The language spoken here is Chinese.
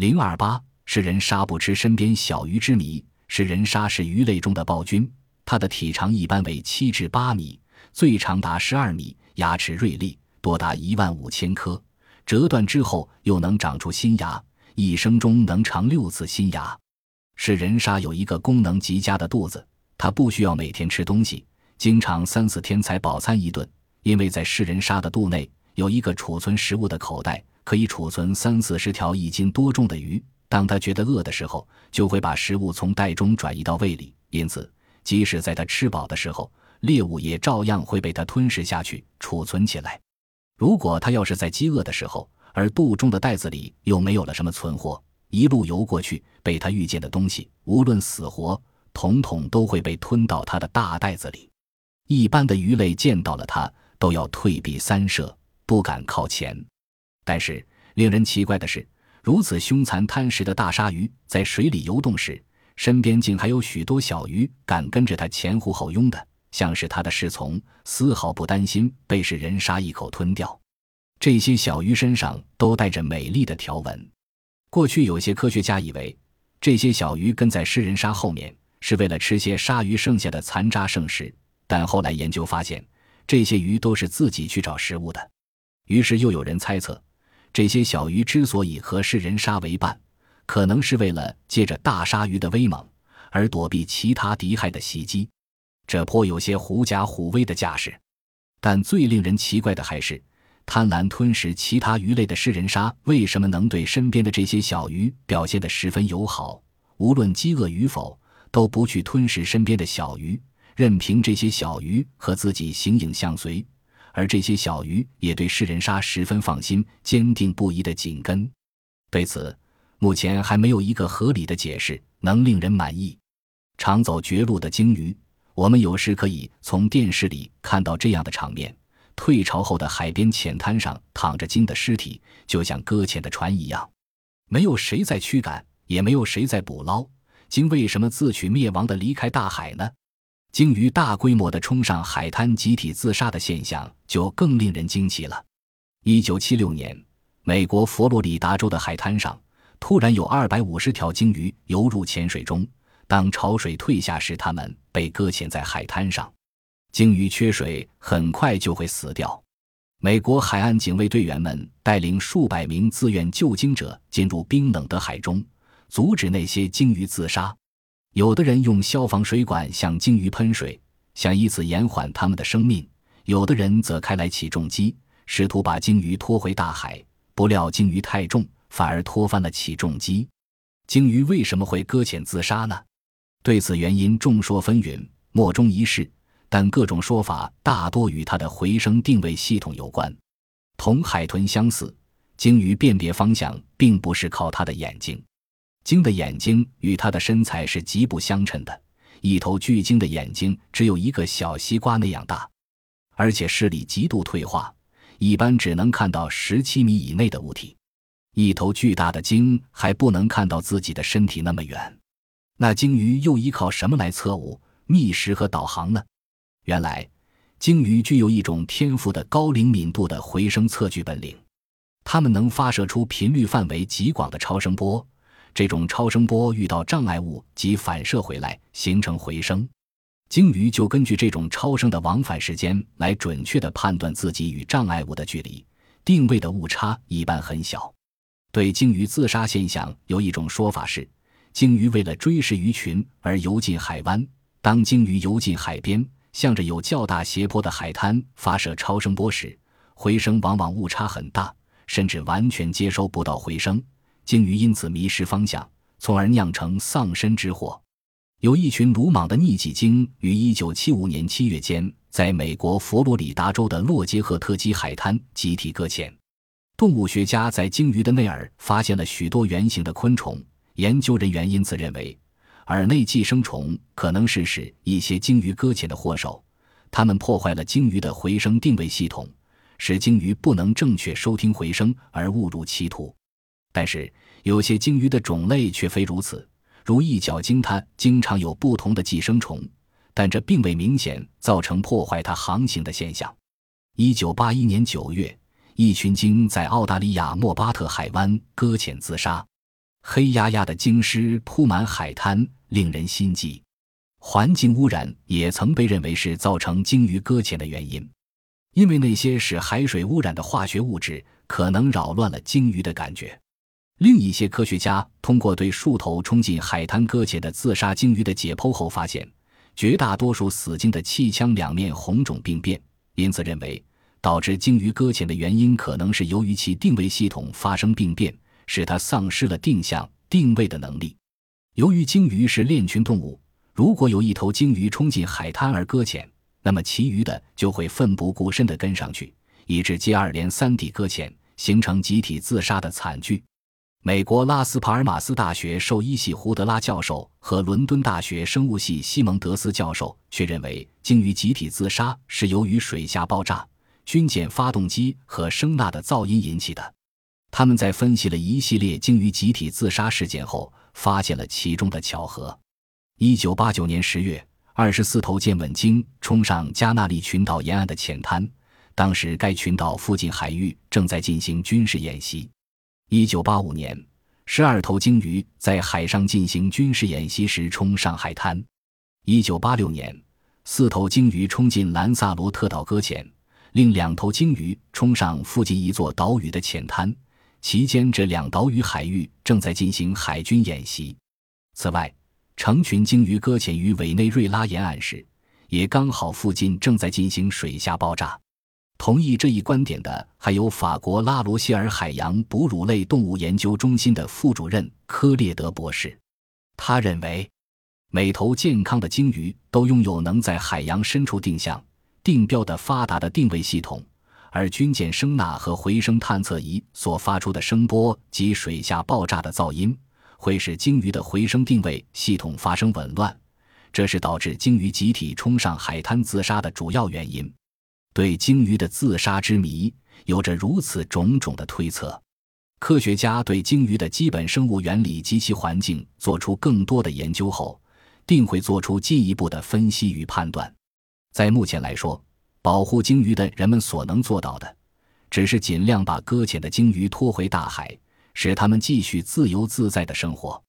零二八是人鲨不吃身边小鱼之谜。是人鲨是鱼类中的暴君，它的体长一般为七至八米，最长达十二米，牙齿锐利，多达一万五千颗，折断之后又能长出新牙，一生中能长六次新牙。是人鲨有一个功能极佳的肚子，它不需要每天吃东西，经常三四天才饱餐一顿，因为在是人鲨的肚内有一个储存食物的口袋，可以储存三四十条一斤多重的鱼。当他觉得饿的时候，就会把食物从袋中转移到胃里，因此，即使在他吃饱的时候，猎物也照样会被他吞噬下去，储存起来。如果他要是在饥饿的时候，而肚中的袋子里又没有了什么存货，一路游过去，被他遇见的东西，无论死活，统统都会被吞到他的大袋子里。一般的鱼类见到了他，都要退避三舍，不敢靠前。但是，令人奇怪的是。如此凶残贪食的大鲨鱼在水里游动时，身边竟还有许多小鱼敢跟着它前呼后拥的，像是它的侍从，丝毫不担心被食人鲨一口吞掉。这些小鱼身上都带着美丽的条纹。过去有些科学家以为，这些小鱼跟在食人鲨后面是为了吃些鲨鱼剩下的残渣剩食，但后来研究发现，这些鱼都是自己去找食物的。于是又有人猜测。这些小鱼之所以和食人鲨为伴，可能是为了借着大鲨鱼的威猛而躲避其他敌害的袭击，这颇有些狐假虎威的架势。但最令人奇怪的还是，贪婪吞食其他鱼类的食人鲨为什么能对身边的这些小鱼表现得十分友好？无论饥饿与否，都不去吞噬身边的小鱼，任凭这些小鱼和自己形影相随。而这些小鱼也对食人鲨十分放心，坚定不移的紧跟。对此，目前还没有一个合理的解释能令人满意。常走绝路的鲸鱼，我们有时可以从电视里看到这样的场面：退潮后的海边浅滩上躺着鲸的尸体，就像搁浅的船一样，没有谁在驱赶，也没有谁在捕捞。鲸为什么自取灭亡的离开大海呢？鲸鱼大规模的冲上海滩、集体自杀的现象就更令人惊奇了。一九七六年，美国佛罗里达州的海滩上突然有二百五十条鲸鱼游入浅水中，当潮水退下时，它们被搁浅在海滩上。鲸鱼缺水，很快就会死掉。美国海岸警卫队员们带领数百名自愿救鲸者进入冰冷的海中，阻止那些鲸鱼自杀。有的人用消防水管向鲸鱼喷水，想以此延缓它们的生命；有的人则开来起重机，试图把鲸鱼拖回大海。不料鲸鱼太重，反而拖翻了起重机。鲸鱼为什么会搁浅自杀呢？对此原因众说纷纭，莫衷一是。但各种说法大多与它的回声定位系统有关。同海豚相似，鲸鱼辨别方向并不是靠它的眼睛。鲸的眼睛与它的身材是极不相称的，一头巨鲸的眼睛只有一个小西瓜那样大，而且视力极度退化，一般只能看到十七米以内的物体。一头巨大的鲸还不能看到自己的身体那么远，那鲸鱼又依靠什么来测物、觅食和导航呢？原来，鲸鱼具有一种天赋的高灵敏度的回声测距本领，它们能发射出频率范围极广的超声波。这种超声波遇到障碍物即反射回来，形成回声。鲸鱼就根据这种超声的往返时间来准确地判断自己与障碍物的距离，定位的误差一般很小。对鲸鱼自杀现象有一种说法是：鲸鱼为了追食鱼群而游进海湾。当鲸鱼游进海边，向着有较大斜坡的海滩发射超声波时，回声往往误差很大，甚至完全接收不到回声。鲸鱼因此迷失方向，从而酿成丧身之祸。有一群鲁莽的逆戟鲸于1975年7月间，在美国佛罗里达州的洛杰赫特基海滩集体搁浅。动物学家在鲸鱼的内耳发现了许多圆形的昆虫，研究人员因此认为，耳内寄生虫可能是使一些鲸鱼搁浅的祸首。它们破坏了鲸鱼的回声定位系统，使鲸鱼不能正确收听回声而误入歧途。但是有些鲸鱼的种类却非如此，如一角鲸，它经常有不同的寄生虫，但这并未明显造成破坏它航行的现象。一九八一年九月，一群鲸在澳大利亚莫巴特海湾搁浅自杀。黑压压的鲸尸铺满海滩，令人心悸。环境污染也曾被认为是造成鲸鱼搁浅的原因，因为那些使海水污染的化学物质可能扰乱了鲸鱼的感觉。另一些科学家通过对数头冲进海滩搁浅的自杀鲸鱼的解剖后发现，绝大多数死鲸的气腔两面红肿病变，因此认为导致鲸鱼搁浅的原因可能是由于其定位系统发生病变，使它丧失了定向定位的能力。由于鲸鱼是链群动物。如果有一头鲸鱼冲进海滩而搁浅，那么其余的就会奋不顾身地跟上去，以致接二连三地搁浅，形成集体自杀的惨剧。美国拉斯帕尔马斯大学兽医系胡德拉教授和伦敦大学生物系西蒙德斯教授却认为，鲸鱼集体自杀是由于水下爆炸、军舰发动机和声呐的噪音引起的。他们在分析了一系列鲸鱼集体自杀事件后，发现了其中的巧合。一九八九年十月，二十四头舰稳鲸冲上加纳利群岛沿岸的浅滩，当时该群岛附近海域正在进行军事演习。一九八五年，十二头鲸鱼在海上进行军事演习时冲上海滩。一九八六年，四头鲸鱼冲进兰萨罗特岛搁浅，另两头鲸鱼冲上附近一座岛屿的浅滩，期间这两岛屿海域正在进行海军演习。此外，成群鲸鱼搁浅于委内瑞拉沿岸时，也刚好附近正在进行水下爆炸。同意这一观点的还有法国拉罗谢尔海洋哺乳类动物研究中心的副主任科列德博士。他认为，每头健康的鲸鱼都拥有能在海洋深处定向、定标的发达的定位系统，而军舰声呐和回声探测仪所发出的声波及水下爆炸的噪音。会使鲸鱼的回声定位系统发生紊乱，这是导致鲸鱼集体冲上海滩自杀的主要原因。对鲸鱼的自杀之谜有着如此种种的推测，科学家对鲸鱼的基本生物原理及其环境做出更多的研究后，定会做出进一步的分析与判断。在目前来说，保护鲸鱼的人们所能做到的，只是尽量把搁浅的鲸鱼拖回大海。使它们继续自由自在的生活。